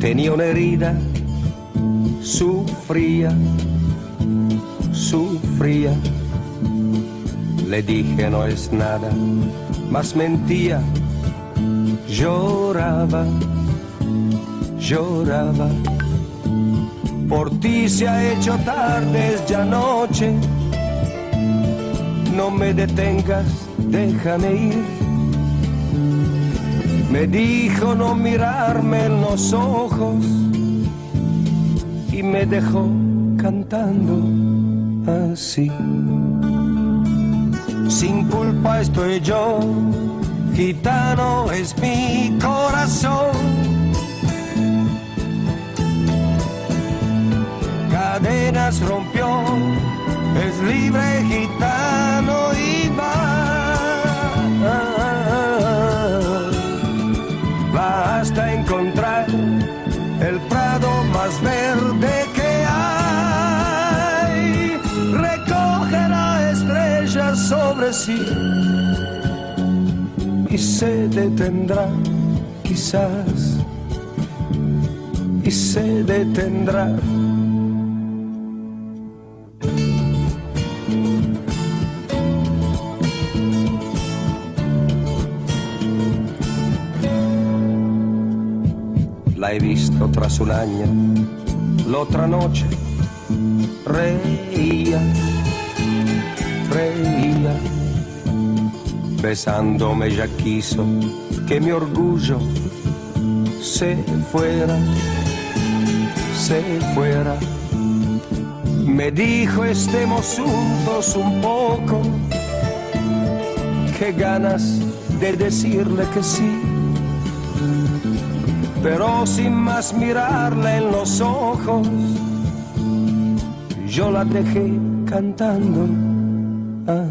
Tenía una herida, sufría, sufría. Le dije no es nada, mas mentía, lloraba, lloraba. Por ti se ha hecho tarde, ya noche. No me detengas, déjame ir. Me dijo no mirarme en los ojos y me dejó cantando así. Sin culpa estoy yo, gitano es mi corazón. Sobre sí y se detendrá quizás y se detendrá. La he visto tras un año, la otra noche reía. Besándome ya quiso que mi orgullo se fuera, se fuera. Me dijo estemos juntos un poco, qué ganas de decirle que sí pero sin más mirarla en los ojos, yo la dejé cantando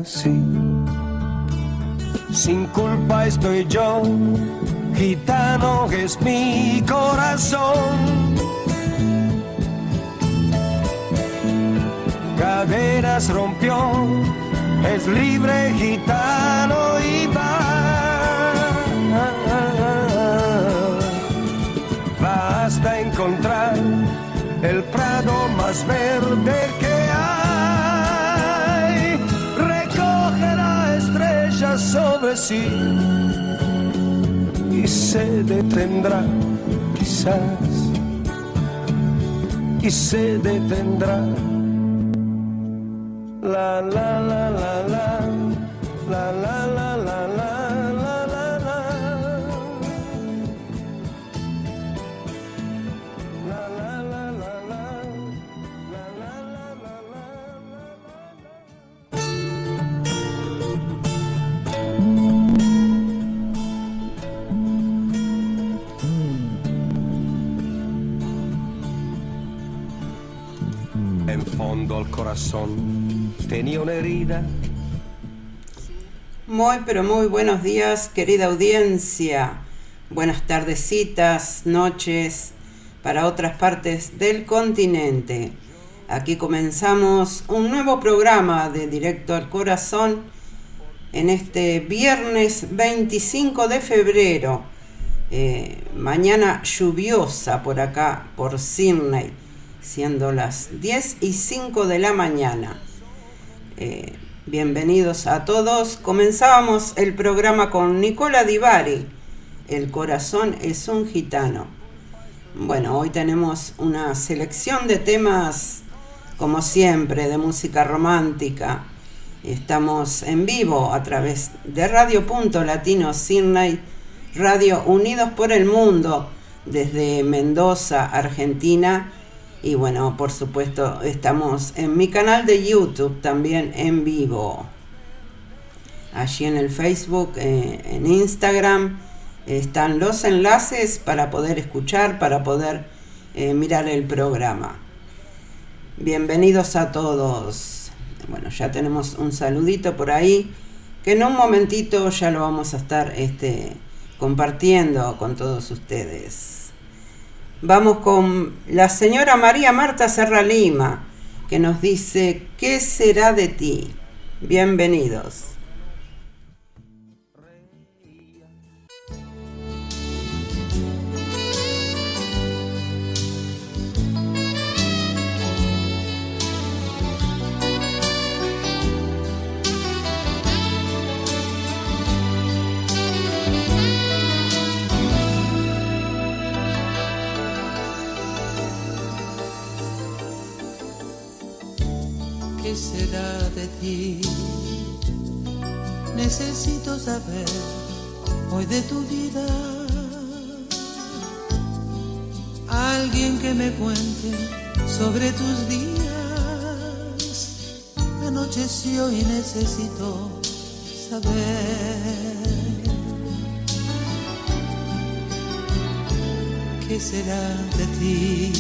así. Sin culpa estoy yo, gitano es mi corazón. Caderas rompió, es libre gitano y va. Va hasta encontrar el prado más verde sobre sí y se detendrá quizás. Y se detendrá. La la la la la al corazón tenía una herida Muy, pero muy buenos días, querida audiencia. Buenas tardecitas, noches para otras partes del continente. Aquí comenzamos un nuevo programa de Directo al Corazón en este viernes 25 de febrero. Eh, mañana lluviosa por acá, por Sydney. Siendo las 10 y 5 de la mañana. Eh, bienvenidos a todos. Comenzábamos el programa con Nicola Divari. El corazón es un gitano. Bueno, hoy tenemos una selección de temas, como siempre, de música romántica. Estamos en vivo a través de Radio Punto Latino Sydney, Radio Unidos por el Mundo, desde Mendoza, Argentina. Y bueno, por supuesto, estamos en mi canal de YouTube también en vivo. Allí en el Facebook, eh, en Instagram están los enlaces para poder escuchar, para poder eh, mirar el programa. Bienvenidos a todos. Bueno, ya tenemos un saludito por ahí, que en un momentito ya lo vamos a estar este, compartiendo con todos ustedes. Vamos con la señora María Marta Serra Lima, que nos dice, ¿qué será de ti? Bienvenidos. Necesito saber hoy de tu vida. Alguien que me cuente sobre tus días. Anocheció y necesito saber. ¿Qué será de ti?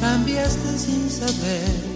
Cambiaste sin saber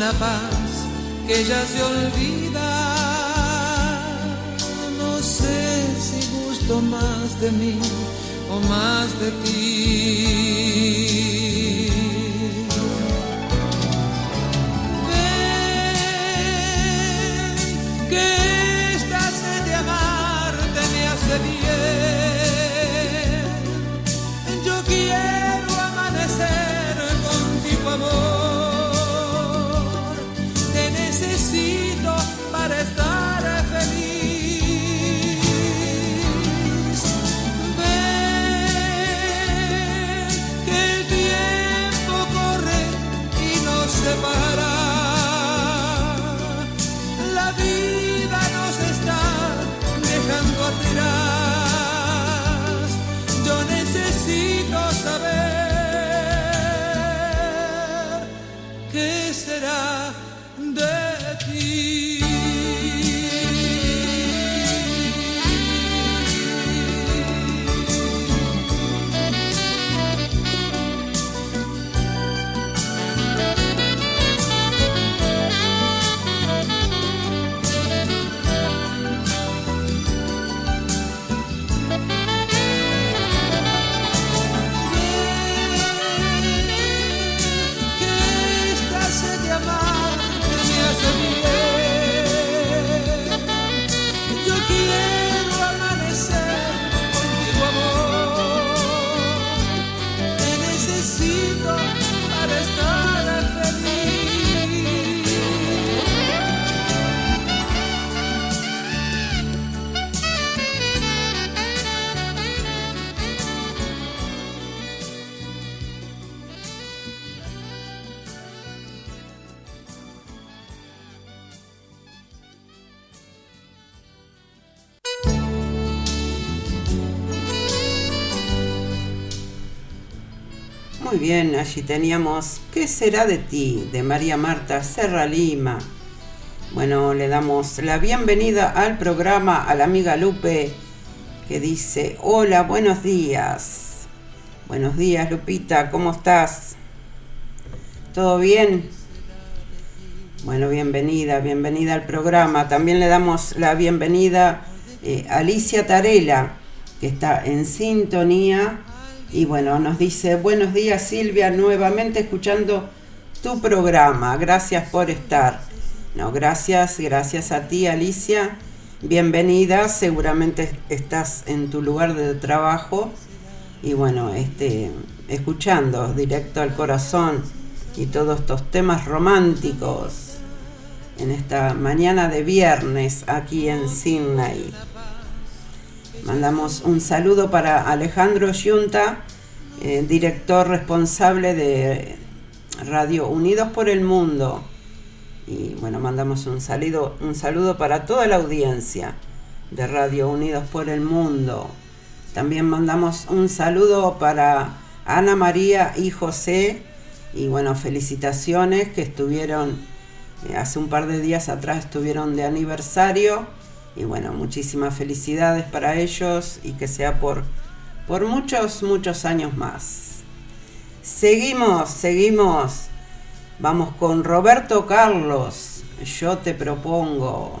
Una paz que ya se olvida. No sé si gusto más de mí o más de ti. Allí teníamos ¿Qué será de ti? de María Marta Serra Lima. Bueno, le damos la bienvenida al programa a la amiga Lupe que dice, hola, buenos días. Buenos días, Lupita, ¿cómo estás? ¿Todo bien? Bueno, bienvenida, bienvenida al programa. También le damos la bienvenida eh, a Alicia Tarela, que está en sintonía. Y bueno, nos dice, buenos días Silvia, nuevamente escuchando tu programa. Gracias por estar. No, gracias, gracias a ti Alicia bienvenida, seguramente estás en tu lugar de trabajo y bueno, este, escuchando directo al corazón y todos estos temas románticos en esta mañana de viernes aquí en Sydney. Mandamos un saludo para Alejandro Yunta, eh, director responsable de Radio Unidos por el Mundo y bueno, mandamos un saludo, un saludo para toda la audiencia de Radio Unidos por el Mundo. También mandamos un saludo para Ana María y José. Y bueno, felicitaciones que estuvieron eh, hace un par de días atrás estuvieron de aniversario. Y bueno, muchísimas felicidades para ellos y que sea por, por muchos, muchos años más. Seguimos, seguimos Vamos con Roberto Carlos. Yo te propongo.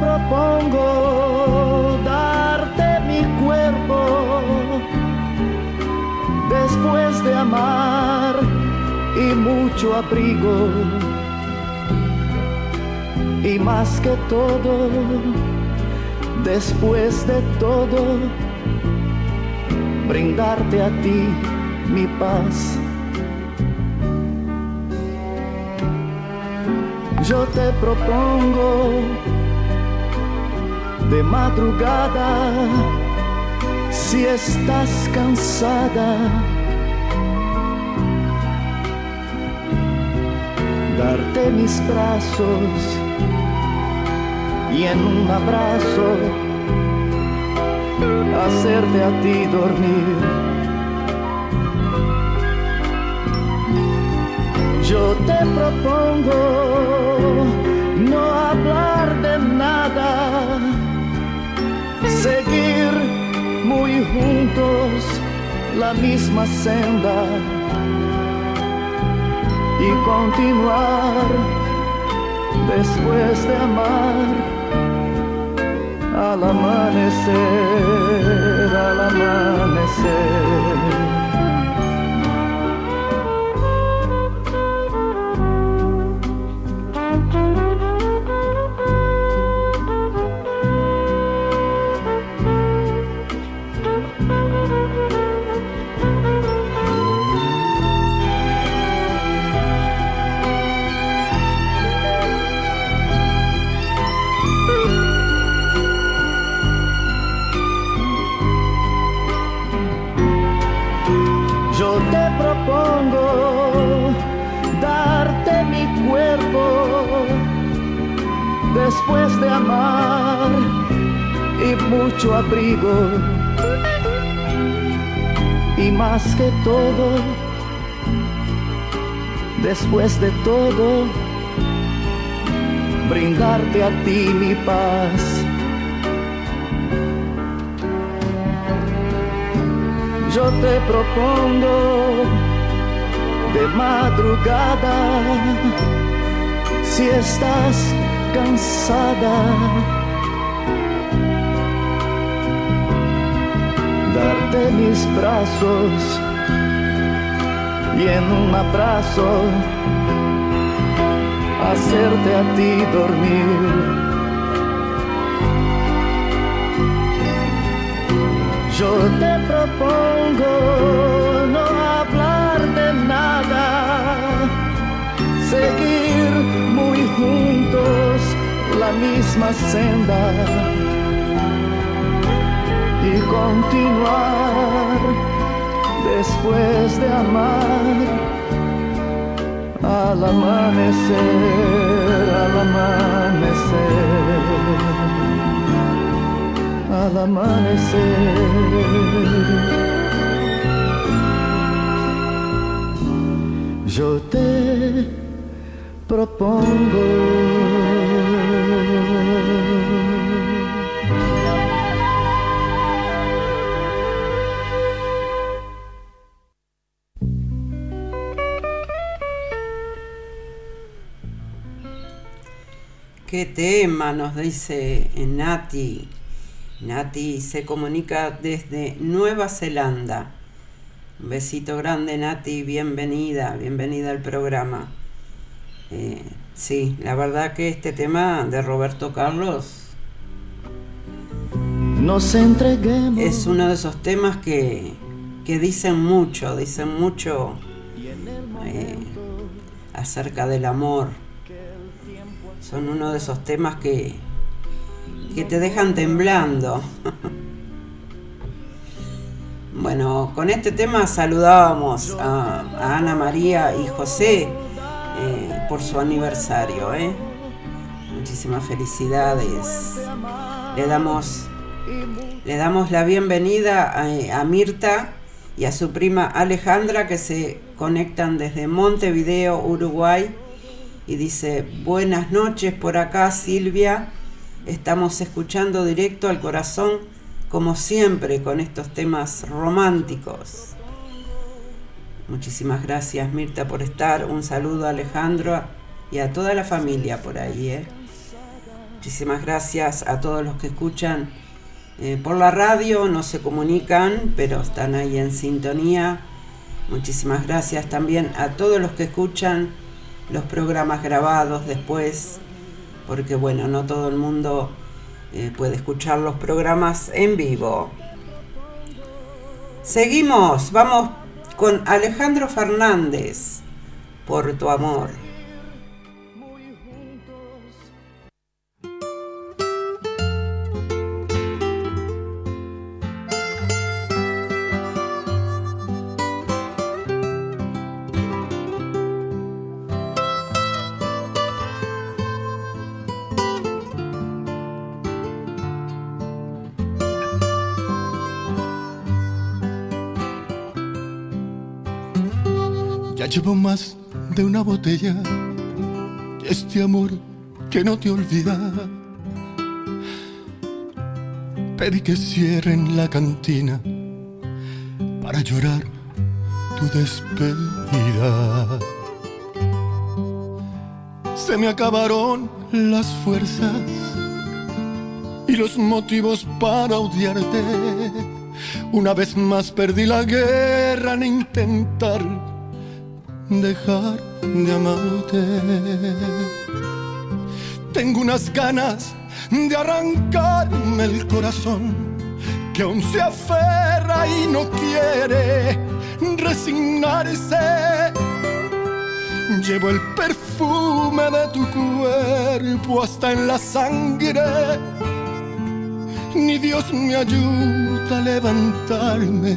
Propongo darte mi cuerpo después de amar y mucho abrigo. Y más que todo, después de todo, brindarte a ti mi paz. Yo te propongo de madrugada si estás cansada. Darte mis brazos y en un abrazo hacerte a ti dormir. Yo te propongo muy juntos la misma senda y continuar después de amar al amanecer, al amanecer. Mucho abrigo. Y más que todo, después de todo, brindarte a ti mi paz. Yo te propongo de madrugada si estás cansada. Darte mis brazos y en un abrazo hacerte a ti dormir. Yo te propongo no hablar de nada, seguir muy juntos la misma senda y continuar después de amar al amanecer, al amanecer, al amanecer. Yo te propongo ¿Qué tema nos dice Nati? Nati se comunica desde Nueva Zelanda. Un besito grande Nati, bienvenida, bienvenida al programa. Eh, sí, la verdad que este tema de Roberto Carlos nos entreguemos. es uno de esos temas que, que dicen mucho, dicen mucho eh, acerca del amor. Son uno de esos temas que, que te dejan temblando. bueno, con este tema saludábamos a, Ana María y José eh, por su aniversario. ¿eh? Muchísimas felicidades. Le damos, le damos la bienvenida a Mirta y a su prima Alejandra que se conectan desde Montevideo, Uruguay. Y dice, buenas noches por acá Silvia, estamos escuchando directo al corazón como siempre con estos temas románticos. Muchísimas gracias Mirta por estar, un saludo a Alejandro y a toda la familia por ahí. ¿eh? Muchísimas gracias a todos los que escuchan eh, por la radio, no se comunican, pero están ahí en sintonía. Muchísimas gracias también a todos los que escuchan los programas grabados después, porque bueno, no todo el mundo eh, puede escuchar los programas en vivo. Seguimos, vamos con Alejandro Fernández, por tu amor. Llevo más de una botella este amor que no te olvida. Pedí que cierren la cantina para llorar tu despedida. Se me acabaron las fuerzas y los motivos para odiarte. Una vez más perdí la guerra en intentar dejar de amarte. Tengo unas ganas de arrancarme el corazón que aún se aferra y no quiere resignarse. Llevo el perfume de tu cuerpo hasta en la sangre. Ni Dios me ayuda a levantarme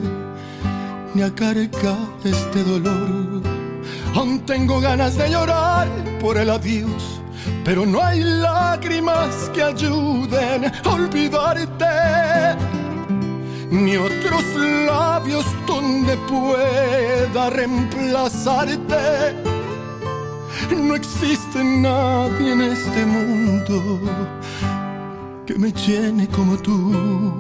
ni a cargar este dolor. Aún tengo ganas de llorar por el adiós, pero no hay lágrimas que ayuden a olvidarte. Ni otros labios donde pueda reemplazarte. No existe nadie en este mundo que me llene como tú.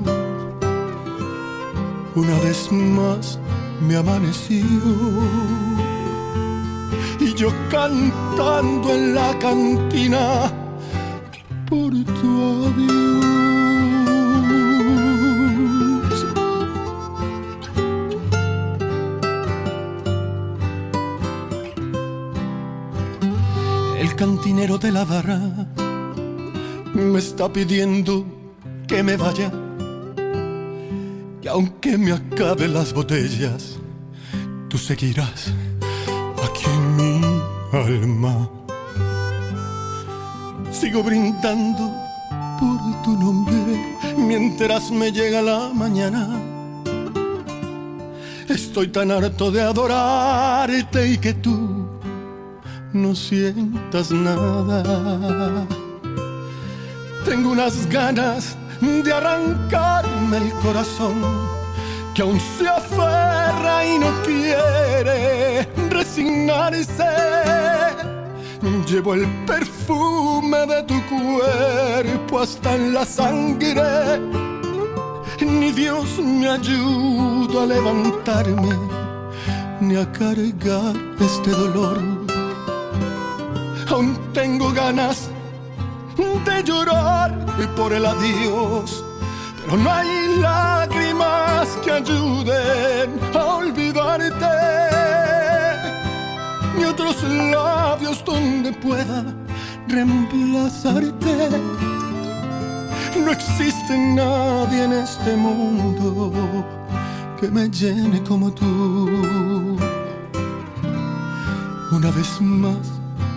Una vez más me amaneció yo cantando en la cantina por tu adiós. El cantinero de la barra me está pidiendo que me vaya. Y aunque me acaben las botellas, tú seguirás alma. Sigo brindando por tu nombre mientras me llega la mañana. Estoy tan harto de adorarte y que tú no sientas nada. Tengo unas ganas de arrancarme el corazón que aún se aferra y no quiere resignarse. Llevo el perfume de tu cuerpo hasta en la sangre. Ni Dios me ayuda a levantarme, ni a cargar este dolor. Aún tengo ganas de llorar por el adiós, pero no hay lágrimas que ayuden a olvidarte, otros labios donde pueda reemplazarte. No existe nadie en este mundo que me llene como tú. Una vez más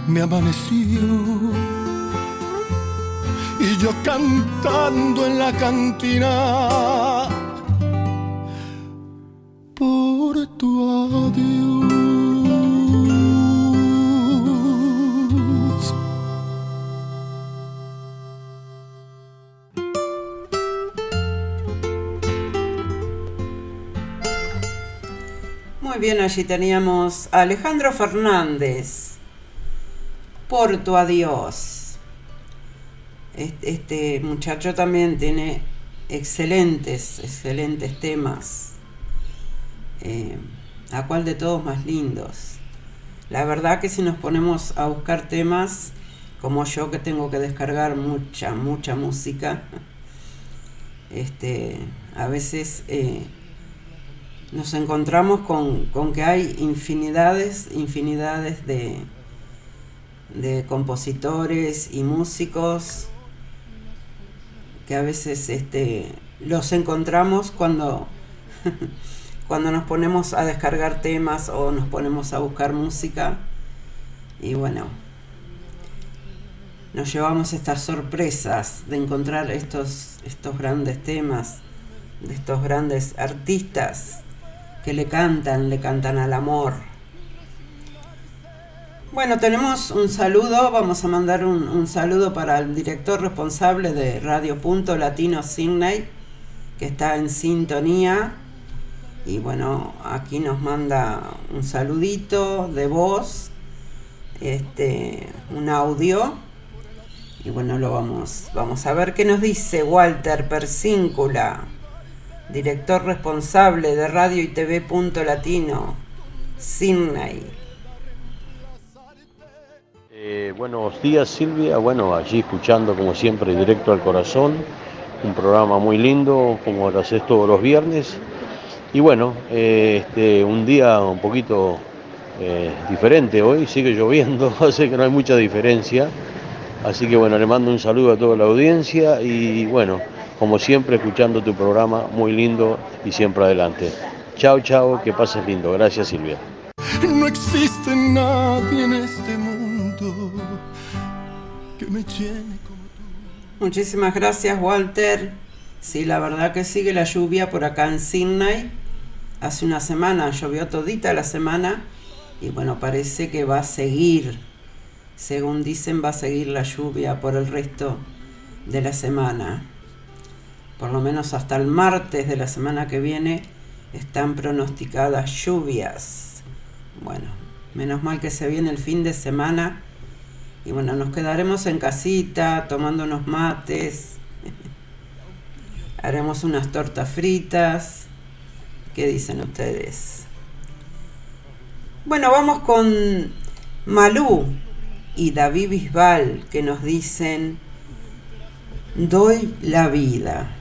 me amaneció y yo cantando en la cantina por tu adiós. Bien, allí teníamos a Alejandro Fernández por tu adiós. Este, este muchacho también tiene excelentes, excelentes temas. Eh, ¿A cuál de todos más lindos? La verdad que si nos ponemos a buscar temas, como yo que tengo que descargar mucha, mucha música, este, a veces eh, nos encontramos con, con, que hay infinidades, infinidades de, de compositores y músicos que a veces este, los encontramos cuando, cuando nos ponemos a descargar temas o nos ponemos a buscar música. Y bueno, nos llevamos estas sorpresas de encontrar estos, estos grandes temas, de estos grandes artistas que le cantan, le cantan al amor. Bueno, tenemos un saludo, vamos a mandar un, saludo para el director responsable de Radio Punto Latino Sydney, que está en sintonía. Y bueno, aquí nos manda un saludito de voz, este, un audio. Y bueno, lo vamos, vamos a ver qué nos dice Walter Persíncula, director responsable de Radio y TV Punto Latino, Sydney. Eh, buenos días Silvia, bueno, allí escuchando como siempre directo al corazón, un programa muy lindo como lo haces todos los viernes. Y bueno, eh, este, un día un poquito eh, diferente hoy, sigue lloviendo, hace que no hay mucha diferencia. Así que bueno, le mando un saludo a toda la audiencia y bueno, como siempre escuchando tu programa, muy lindo y siempre adelante. Chao, chao, que pases lindo. Gracias Silvia. No existe nadie en este mundo que me llene como tú. Muchísimas gracias, Walter. Sí, la verdad que sigue la lluvia por acá en Sydney. Hace una semana llovió todita la semana y bueno, parece que va a seguir. Según dicen, va a seguir la lluvia por el resto de la semana. Por lo menos hasta el martes de la semana que viene están pronosticadas lluvias. Bueno, menos mal que se viene el fin de semana y bueno, nos quedaremos en casita tomando unos mates. Haremos unas tortas fritas. ¿Qué dicen ustedes? Bueno, vamos con Malú y David Bisbal que nos dicen, doy la vida.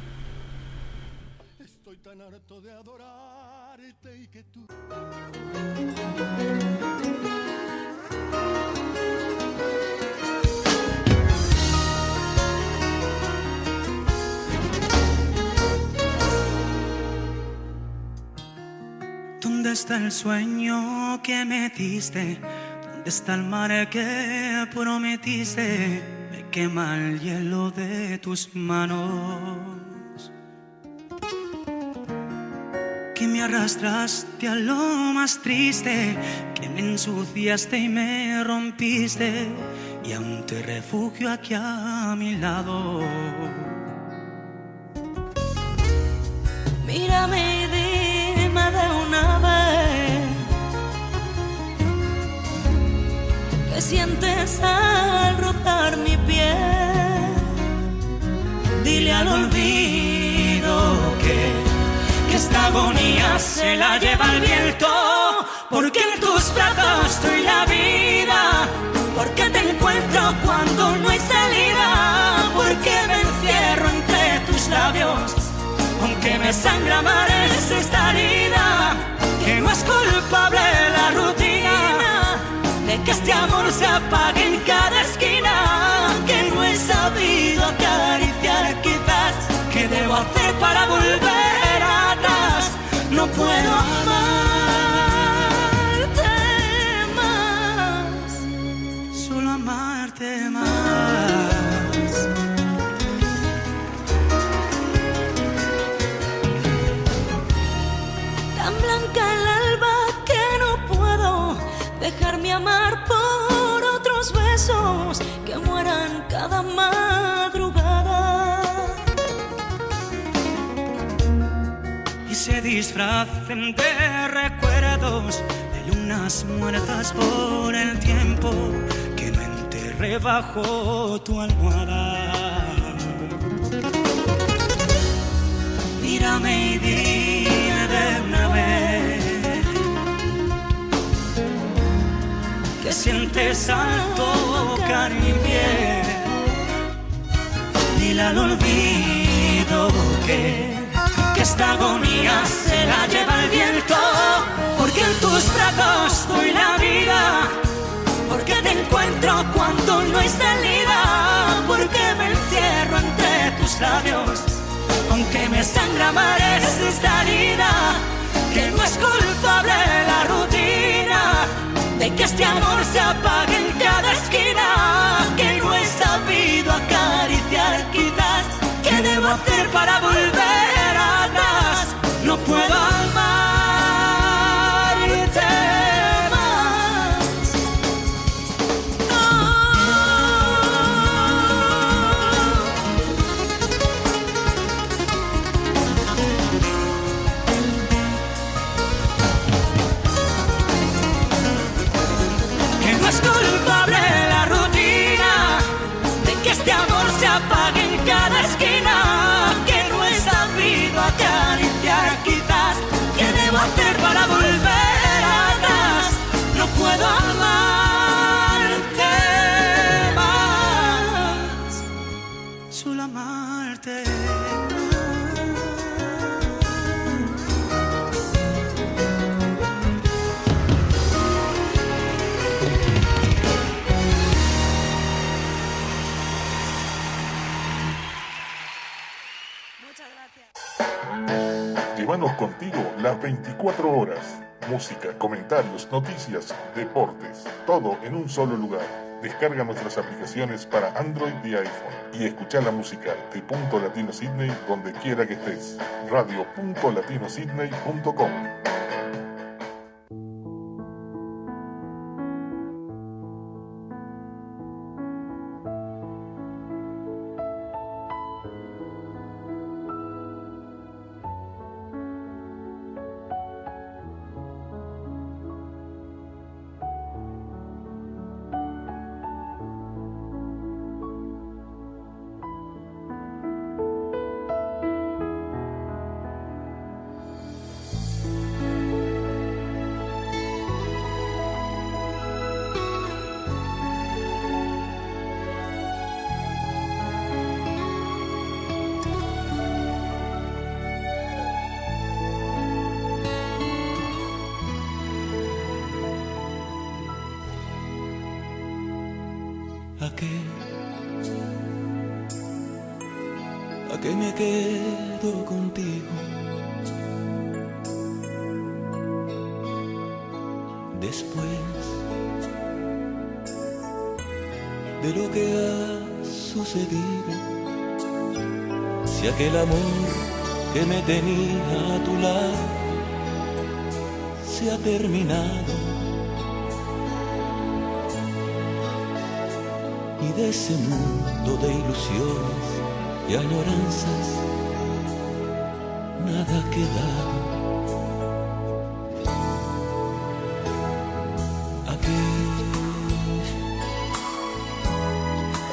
¿Dónde está el sueño que me diste? ¿Dónde está el mar que prometiste? Me quema el hielo de tus manos. Arrastraste a lo más triste, que me ensuciaste y me rompiste, y aún te refugio aquí a mi lado. Mírame y dime de una vez ¿Qué sientes al rozar mi piel? Dile al olvido que, que esta agonía se la lleva el viento, porque en tus brazos estoy la vida, porque te encuentro cuando no hay salida, porque me encierro entre tus labios. Aunque me sangra mares esta herida, que no es culpable la rutina, de que este amor se apague en cada esquina, que no he sabido disfracen de recuerdos de lunas muertas por el tiempo que no enterré bajo tu almohada. Mírame y dime de una vez que sientes al tocar mi piel. Dile al olvido que esta agonía se la lleva el viento, porque en tus brazos doy la vida, porque te encuentro cuando no hay salida, porque me encierro entre tus labios, aunque me sangra mares esta herida, que no es culpable la rutina, de que este amor se apague en cada esquina, que no he sabido acariciar quizás, ¿qué debo hacer para volver? No solo amarte Llévanos contigo las 24 horas. Música, comentarios, noticias, deportes, todo en un solo lugar. Descarga nuestras aplicaciones para Android y iPhone y escucha la música de Punto Latino Sydney donde quiera que estés. Radio.latinosidney.com Y de ese mundo de ilusiones y añoranzas nada ha quedado.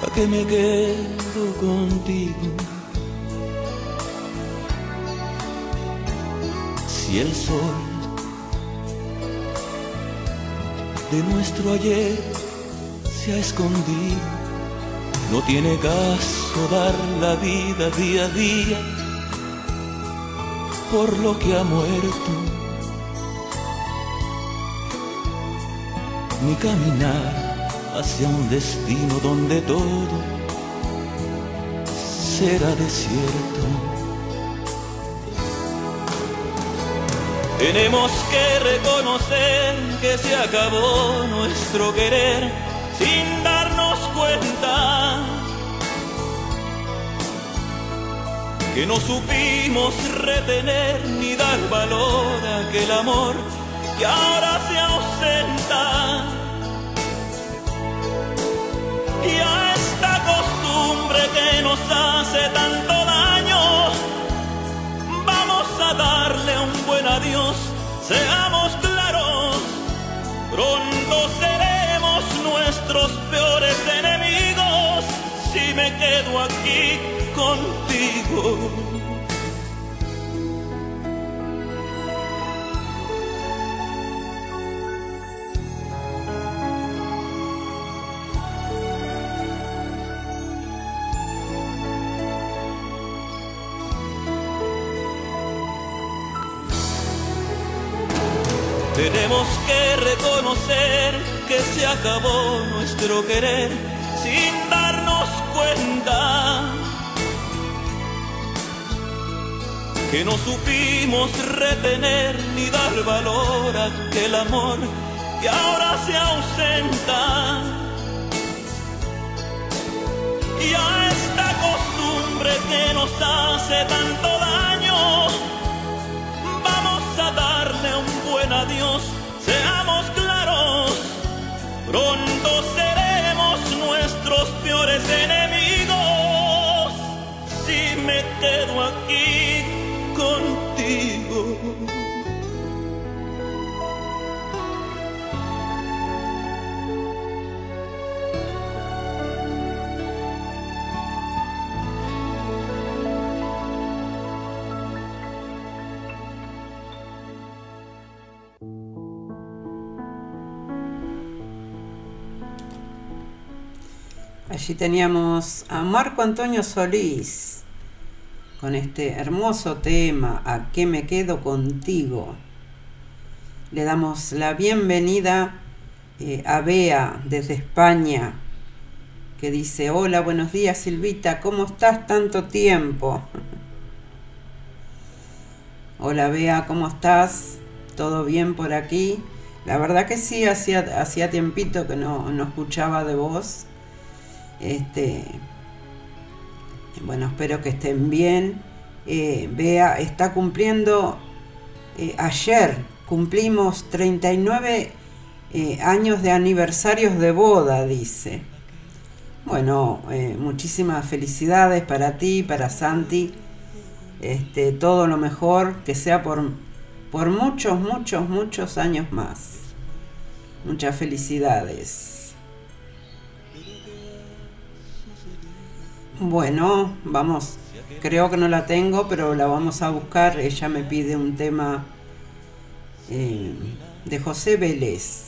¿A qué me quedo contigo? Si el sol de nuestro ayer se ha escondido, no tiene caso dar la vida día a día por lo que ha muerto. Ni caminar hacia un destino donde todo será desierto. Tenemos que reconocer que se acabó nuestro querer sin darnos cuenta que no supimos retener ni dar valor a aquel amor que ahora se ausenta. Y a esta costumbre que nos hace tanto daño, vamos a darle un buen adiós, seamos claros, pronto seremos nuestros peores enemigos si me quedo aquí contigo. Tenemos que reconocer que se acabó nuestro querer sin darnos cuenta. Que no supimos retener ni dar valor a aquel amor que ahora se ausenta. Y a esta costumbre que nos hace tanto daño, vamos a darle un buen adiós, seamos claros, pronto seremos nuestros peores enemigos si me quedo aquí Allí teníamos a Marco Antonio Solís con este hermoso tema, ¿A qué me quedo contigo? Le damos la bienvenida eh, a Bea desde España, que dice, hola, buenos días Silvita, ¿cómo estás tanto tiempo? hola Bea, ¿cómo estás? ¿Todo bien por aquí? La verdad que sí, hacía, tiempito que no, no escuchaba de vos. Este, bueno, espero que estén bien. Eh, Bea está cumpliendo, eh, ayer cumplimos 39 eh, años de aniversarios de boda, dice. Bueno, eh, muchísimas felicidades para ti, para Santi. Este, todo lo mejor, que sea por, por muchos, muchos, muchos años más. Muchas felicidades. Bueno, vamos. Creo que no la tengo, pero la vamos a buscar. Ella me pide un tema eh, de José Vélez.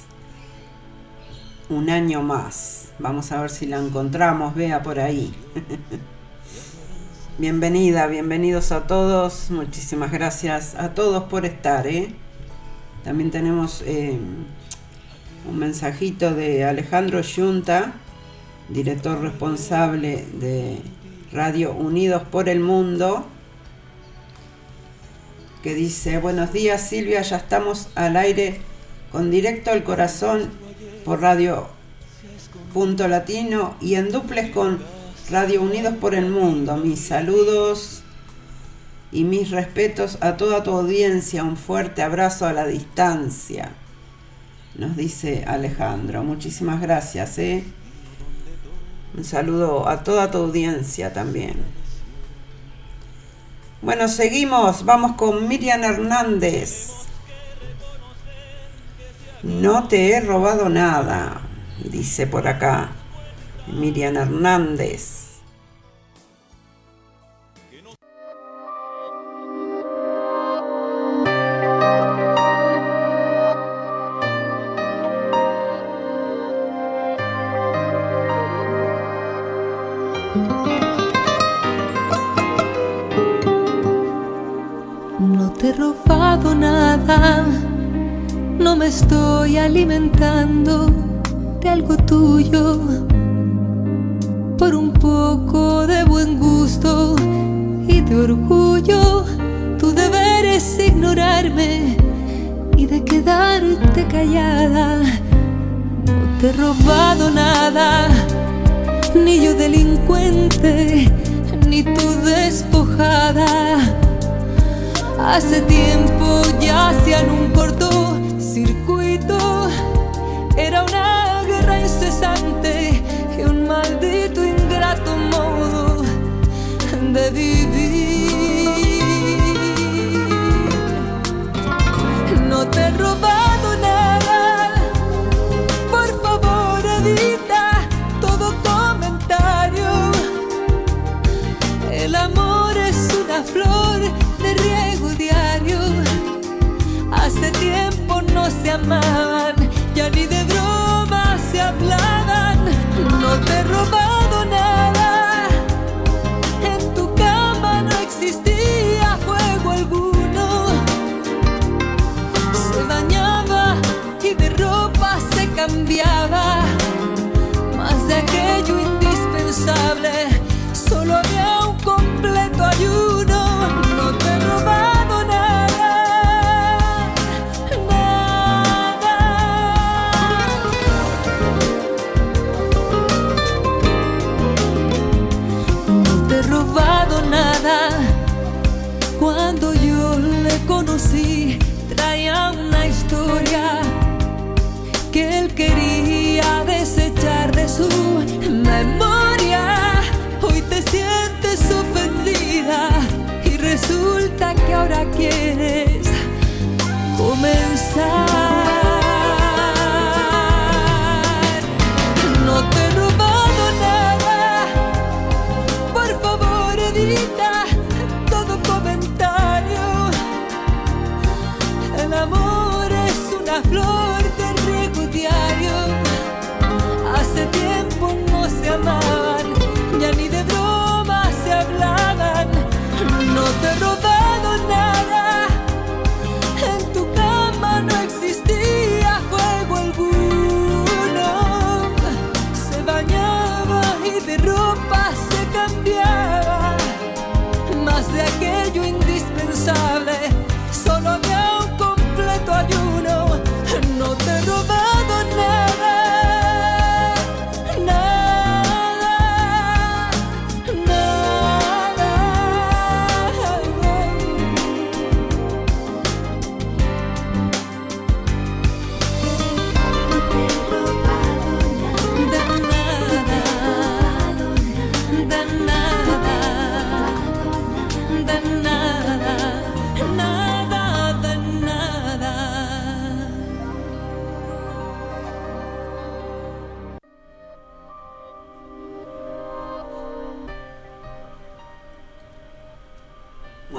Un año más. Vamos a ver si la encontramos. Vea por ahí. Bienvenida, bienvenidos a todos. Muchísimas gracias a todos por estar. ¿eh? También tenemos eh, un mensajito de Alejandro Yunta director responsable de Radio Unidos por el Mundo, que dice, buenos días Silvia, ya estamos al aire con directo al corazón por Radio Punto Latino y en duples con Radio Unidos por el Mundo. Mis saludos y mis respetos a toda tu audiencia. Un fuerte abrazo a la distancia. Nos dice Alejandro. Muchísimas gracias. ¿eh? Un saludo a toda tu audiencia también. Bueno, seguimos. Vamos con Miriam Hernández. No te he robado nada, dice por acá Miriam Hernández. Alimentando de algo tuyo. Por un poco de buen gusto y de orgullo, tu deber es ignorarme y de quedarte callada. No te he robado nada, ni yo delincuente, ni tú despojada. Hace tiempo ya hacían un cortocircuito. Era una guerra incesante y un maldito ingrato modo de vivir. No te he robado nada. Por favor, evita todo comentario. El amor es una flor de riego diario. Hace tiempo no se amaban, ya ni de broma se hablaban. No te he robado nada. En tu cama no existía fuego alguno. Se bañaba y de ropa se cambiaba.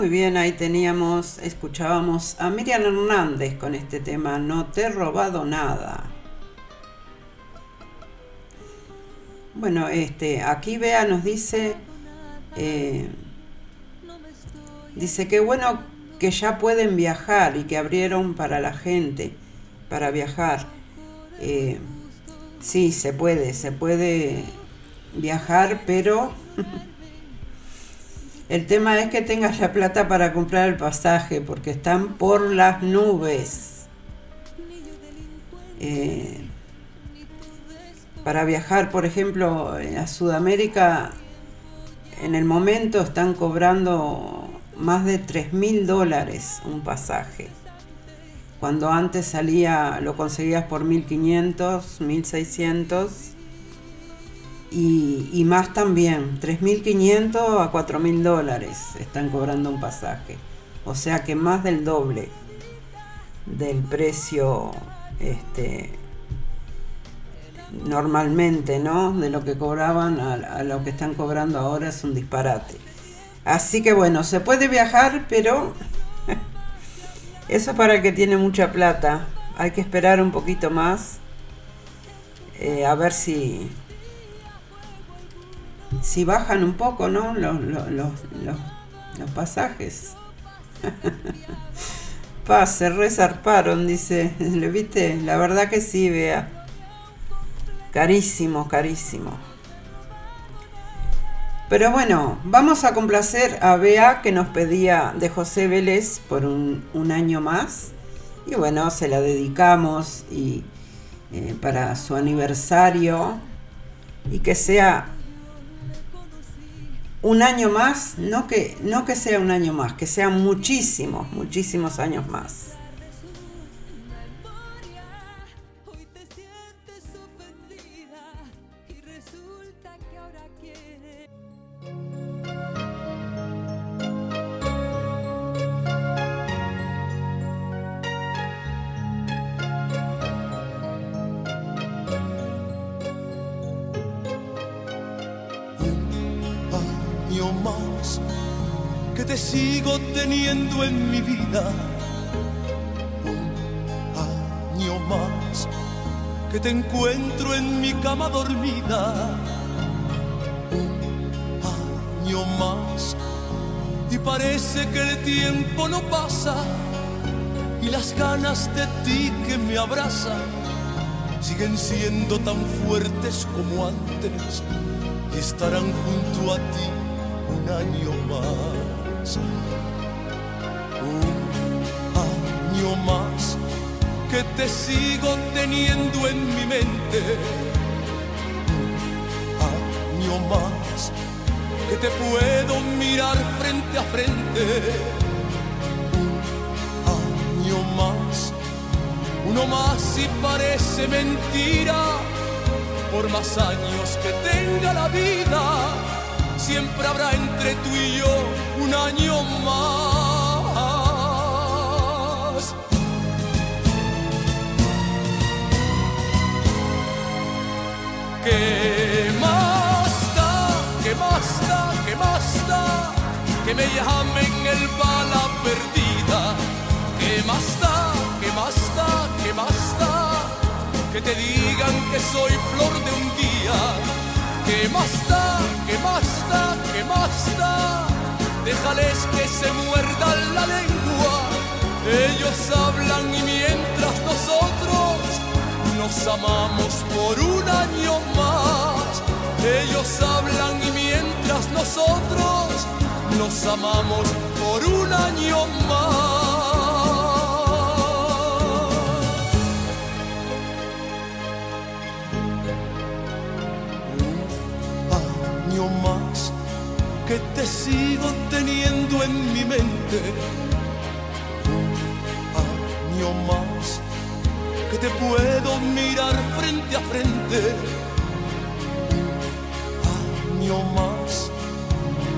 Bien, ahí teníamos, escuchábamos a Miriam Hernández con este tema, No te he robado nada. Bueno, este, aquí Bea nos dice, eh, dice que bueno que ya pueden viajar y que abrieron para la gente para viajar. Eh, sí, se puede, se puede viajar, pero el tema es que tengas la plata para comprar el pasaje, porque están por las nubes. Eh, para viajar, por ejemplo, a Sudamérica, en el momento están cobrando más de 3 mil dólares un pasaje. Cuando antes salía, lo conseguías por 1500, 1600 y, más también, 3.500 a 4.000 dólares están cobrando un pasaje. O sea que más del doble del precio este, normalmente, ¿no? De lo que cobraban a, lo que están cobrando ahora es un disparate. Así que bueno, se puede viajar, pero eso para el que tiene mucha plata. Hay que esperar un poquito más. Eh, a ver si. Si bajan un poco, ¿no? Los, los, los, los pasajes. Paz, se resarparon, dice. ¿Le viste? La verdad que sí, vea. Carísimo, carísimo. Pero bueno, vamos a complacer a Bea que nos pedía de José Vélez por un, año más. Y bueno, se la dedicamos y eh, para su aniversario. Y que sea un año más, no que, no que sea un año más, que sean muchísimos, muchísimos años más. Teniendo en mi vida un año más que te encuentro en mi cama dormida. Un año más y parece que el tiempo no pasa y las ganas de ti que me abrazan siguen siendo tan fuertes como antes y estarán junto a ti un año más un año más que te sigo teniendo en mi mente. Un año más que te puedo mirar frente a frente. Un año más, uno más y parece mentira. Por más años que tenga la vida, siempre habrá entre tú y yo un año más. ¿Qué más da? ¿Qué más da? Que me llamen el bala perdida. ¿Qué más da? ¿Qué más da? ¿Qué más da? Que te digan que soy flor de un día. ¿Qué más da? ¿Qué más da? Déjales que se muerdan la lengua. Ellos hablan y mientras nosotros nos amamos por un año más. Ellos hablan y mientras nosotros nos amamos por un año más. Un año más que te sigo teniendo en mi mente. Un año más que te puedo mirar frente a frente. Año más,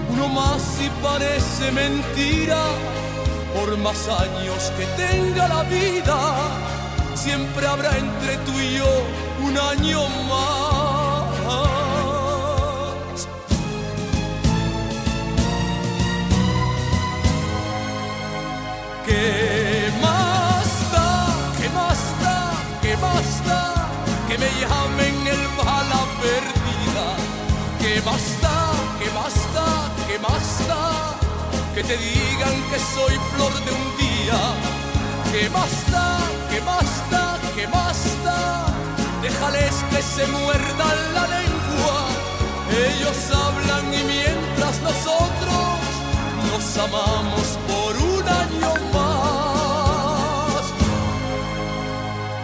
uno más y parece mentira. Por más años que tenga la vida, siempre habrá entre tú y yo un año más. Que me llamen el bala perdida. Que basta, que basta, que basta, que te digan que soy flor de un día. Que basta, que basta, que basta, déjales que se muerdan la lengua. Ellos hablan y mientras nosotros nos amamos por un año más.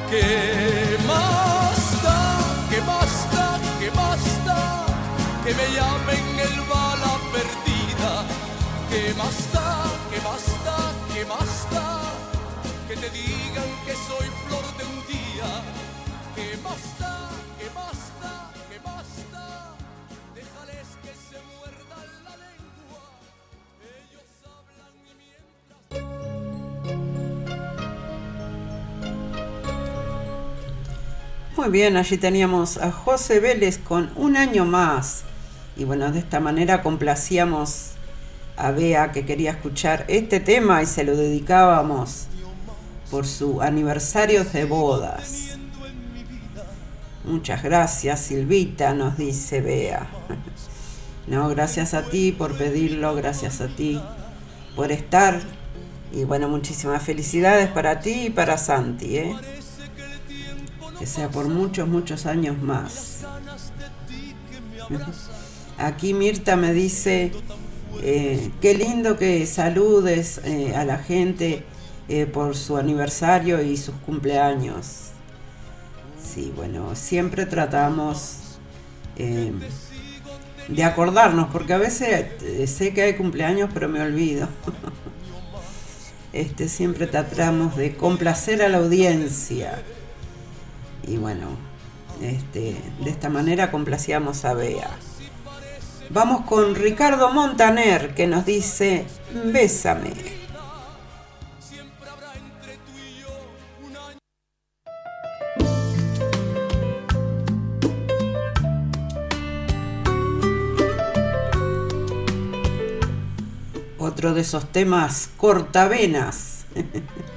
Que basta, que basta, que basta, que me llamen el bala perdida. Que basta, que basta, que basta, que te digan que soy flor de un día. Que basta, que basta. Muy bien, allí teníamos a José Vélez con un año más. Y bueno, de esta manera complacíamos a Bea que quería escuchar este tema y se lo dedicábamos por su aniversario de bodas. Muchas gracias, Silvita, nos dice Bea. No, gracias a ti por pedirlo, gracias a ti por estar. Y bueno, muchísimas felicidades para ti y para Santi, ¿eh? Que sea por muchos, muchos años más. Aquí Mirta me dice, eh, qué lindo que saludes eh, a la gente eh, por su aniversario y sus cumpleaños. Sí, bueno, siempre tratamos de acordarnos, porque a veces sé que hay cumpleaños, pero me olvido. Este, siempre tratamos de complacer a la audiencia. Y bueno, este, de esta manera complacíamos a Bea. Vamos con Ricardo Montaner que nos dice, bésame. Otro de esos temas cortavenas.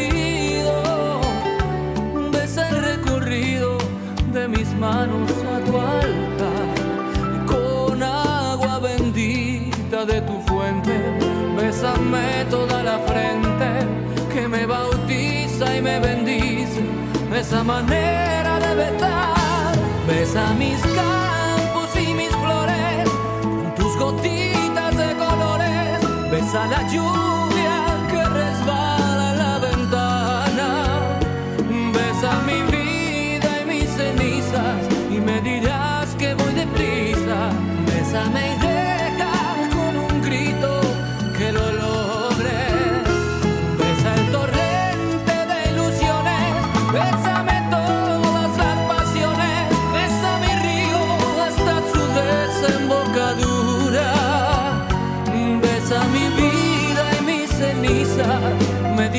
Manos a tu altar. Con agua bendita de tu fuente, bésame toda la frente que me bautiza y me bendice. Esa manera de besar, besa mis campos y mis flores, con tus gotitas de colores, besa la lluvia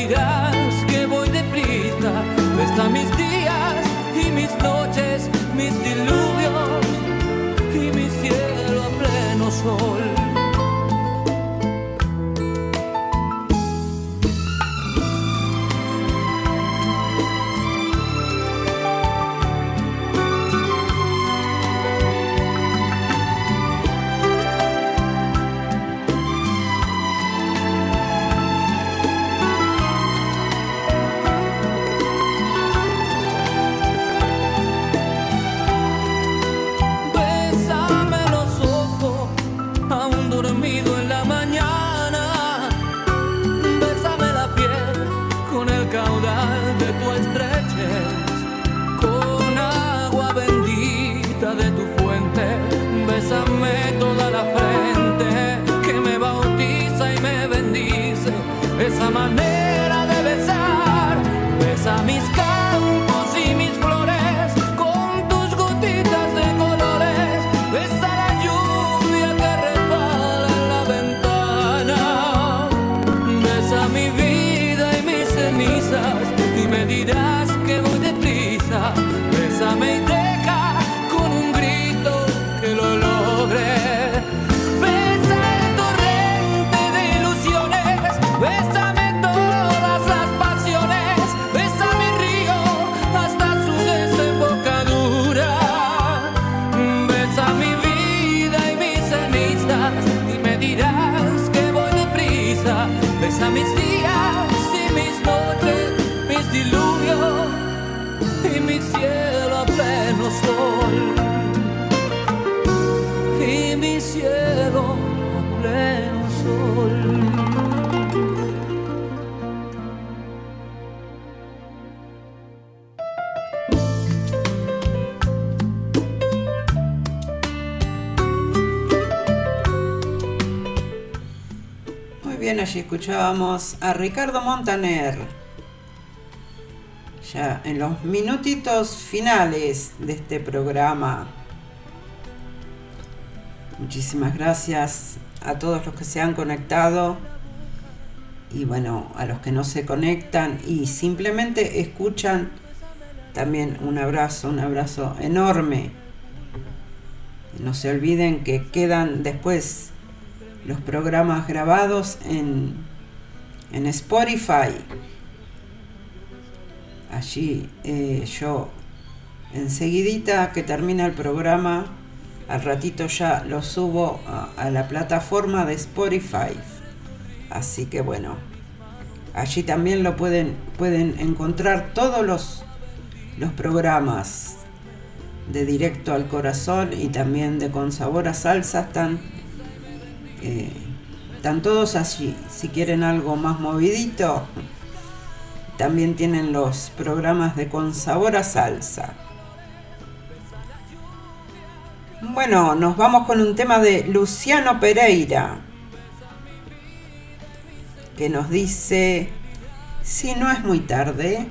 que voy deprisa, besa mis días y mis noches, mis diluvios y mi cielo a pleno sol. Besa escuchábamos a Ricardo Montaner. Ya en los minutitos finales de este programa. Muchísimas gracias a todos los que se han conectado y bueno, a los que no se conectan y simplemente escuchan, también un abrazo, un abrazo enorme. No se olviden que quedan después los programas grabados en, en Spotify. Allí eh, yo enseguidita que termina el programa, al ratito ya lo subo a, a la plataforma de Spotify. Así que bueno, allí también lo pueden, pueden encontrar todos los, los programas de Directo al Corazón y también de Con Sabor a Salsa están, están todos allí. Si quieren algo más movidito, también tienen los programas de Con Sabor a Salsa. Bueno, nos vamos con un tema de Luciano Pereira que nos dice, si no es muy tarde,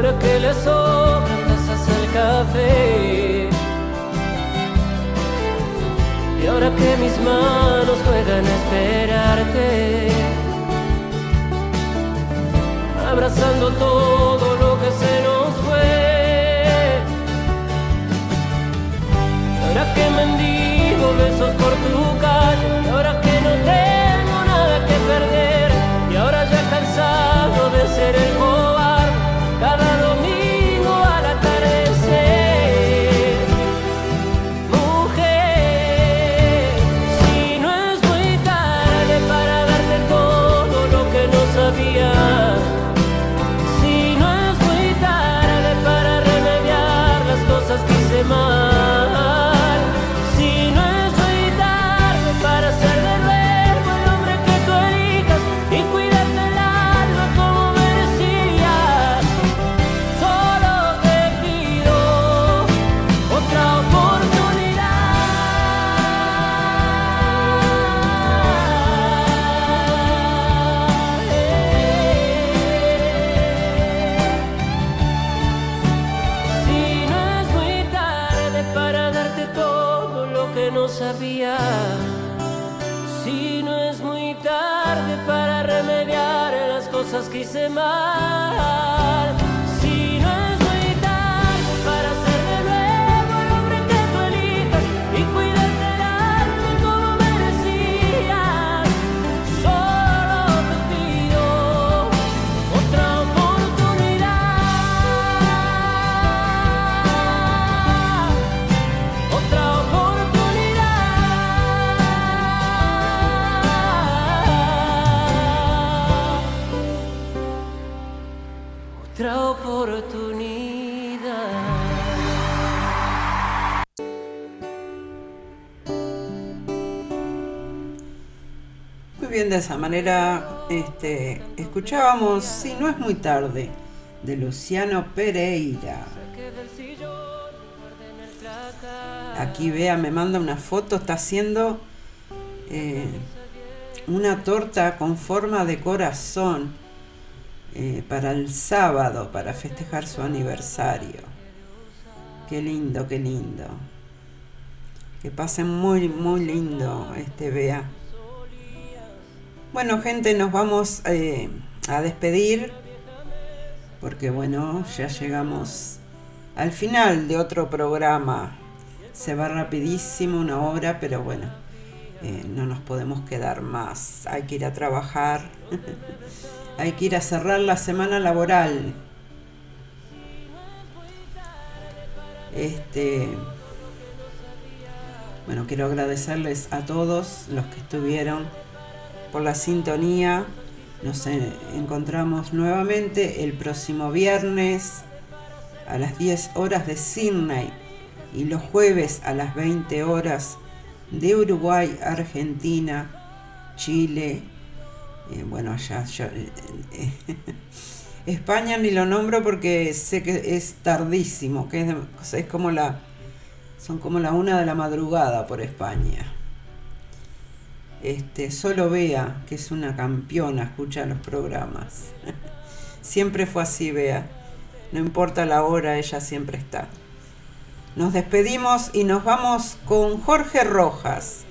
ahora que le sobran tazas al café. Y ahora que mis manos juegan a esperarte. Abrazando todo cosas que otra oportunidad. Muy bien, de esa manera este, escuchábamos Si no es muy tarde, de Luciano Pereira. Aquí vea, me manda una foto, está haciendo eh, una torta con forma de corazón eh, para el sábado, para festejar su aniversario. Qué lindo, qué lindo. Que pasen muy, muy lindo este vea. Bueno, gente, nos vamos eh, a despedir porque bueno, ya llegamos al final de otro programa. Se va rapidísimo una hora, pero bueno, eh, no nos podemos quedar más. Hay que ir a trabajar, hay que ir a cerrar la semana laboral. Este, bueno, quiero agradecerles a todos los que estuvieron por la sintonía. Nos encontramos nuevamente el próximo viernes a las 10 horas de Sydney y los jueves a las 20 horas de Uruguay, Argentina, Chile, eh, bueno, allá, eh, España ni lo nombro porque sé que es tardísimo, que es como la, son como la una de la madrugada por España. Este, solo Bea, que es una campeona, escucha los programas. siempre fue así, Bea. No importa la hora, ella siempre está. Nos despedimos y nos vamos con Jorge Rojas,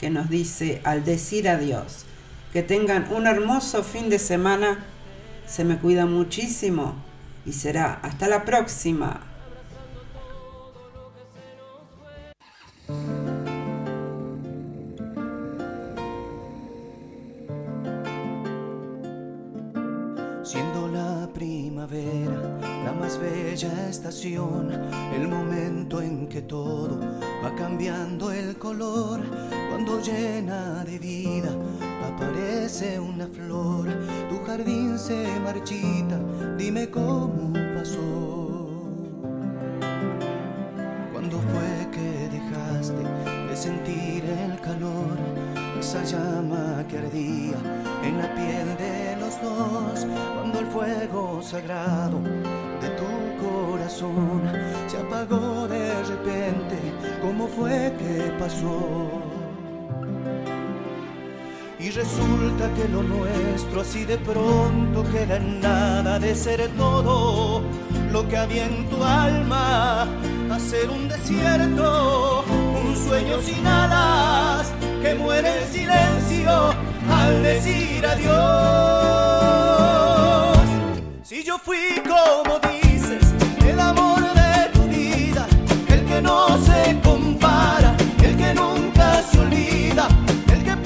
que nos dice al decir adiós, que tengan un hermoso fin de semana, se me cuida muchísimo y será hasta la próxima. La más bella estación, el momento en que todo va cambiando el color, cuando llena de vida aparece una flor, tu jardín se marchita, dime cómo pasó. ¿Cuándo fue que dejaste de sentir el calor, esa llama que ardía en la piel de dos? el fuego sagrado de tu corazón se apagó de repente, ¿cómo fue que pasó? Y resulta que lo nuestro así de pronto queda en nada de ser todo lo que había en tu alma, hacer un desierto, un sueño sin alas que muere en silencio al decir adiós. Si yo fui como dices, el amor de tu vida, el que no se compara, el que nunca se olvida. alas que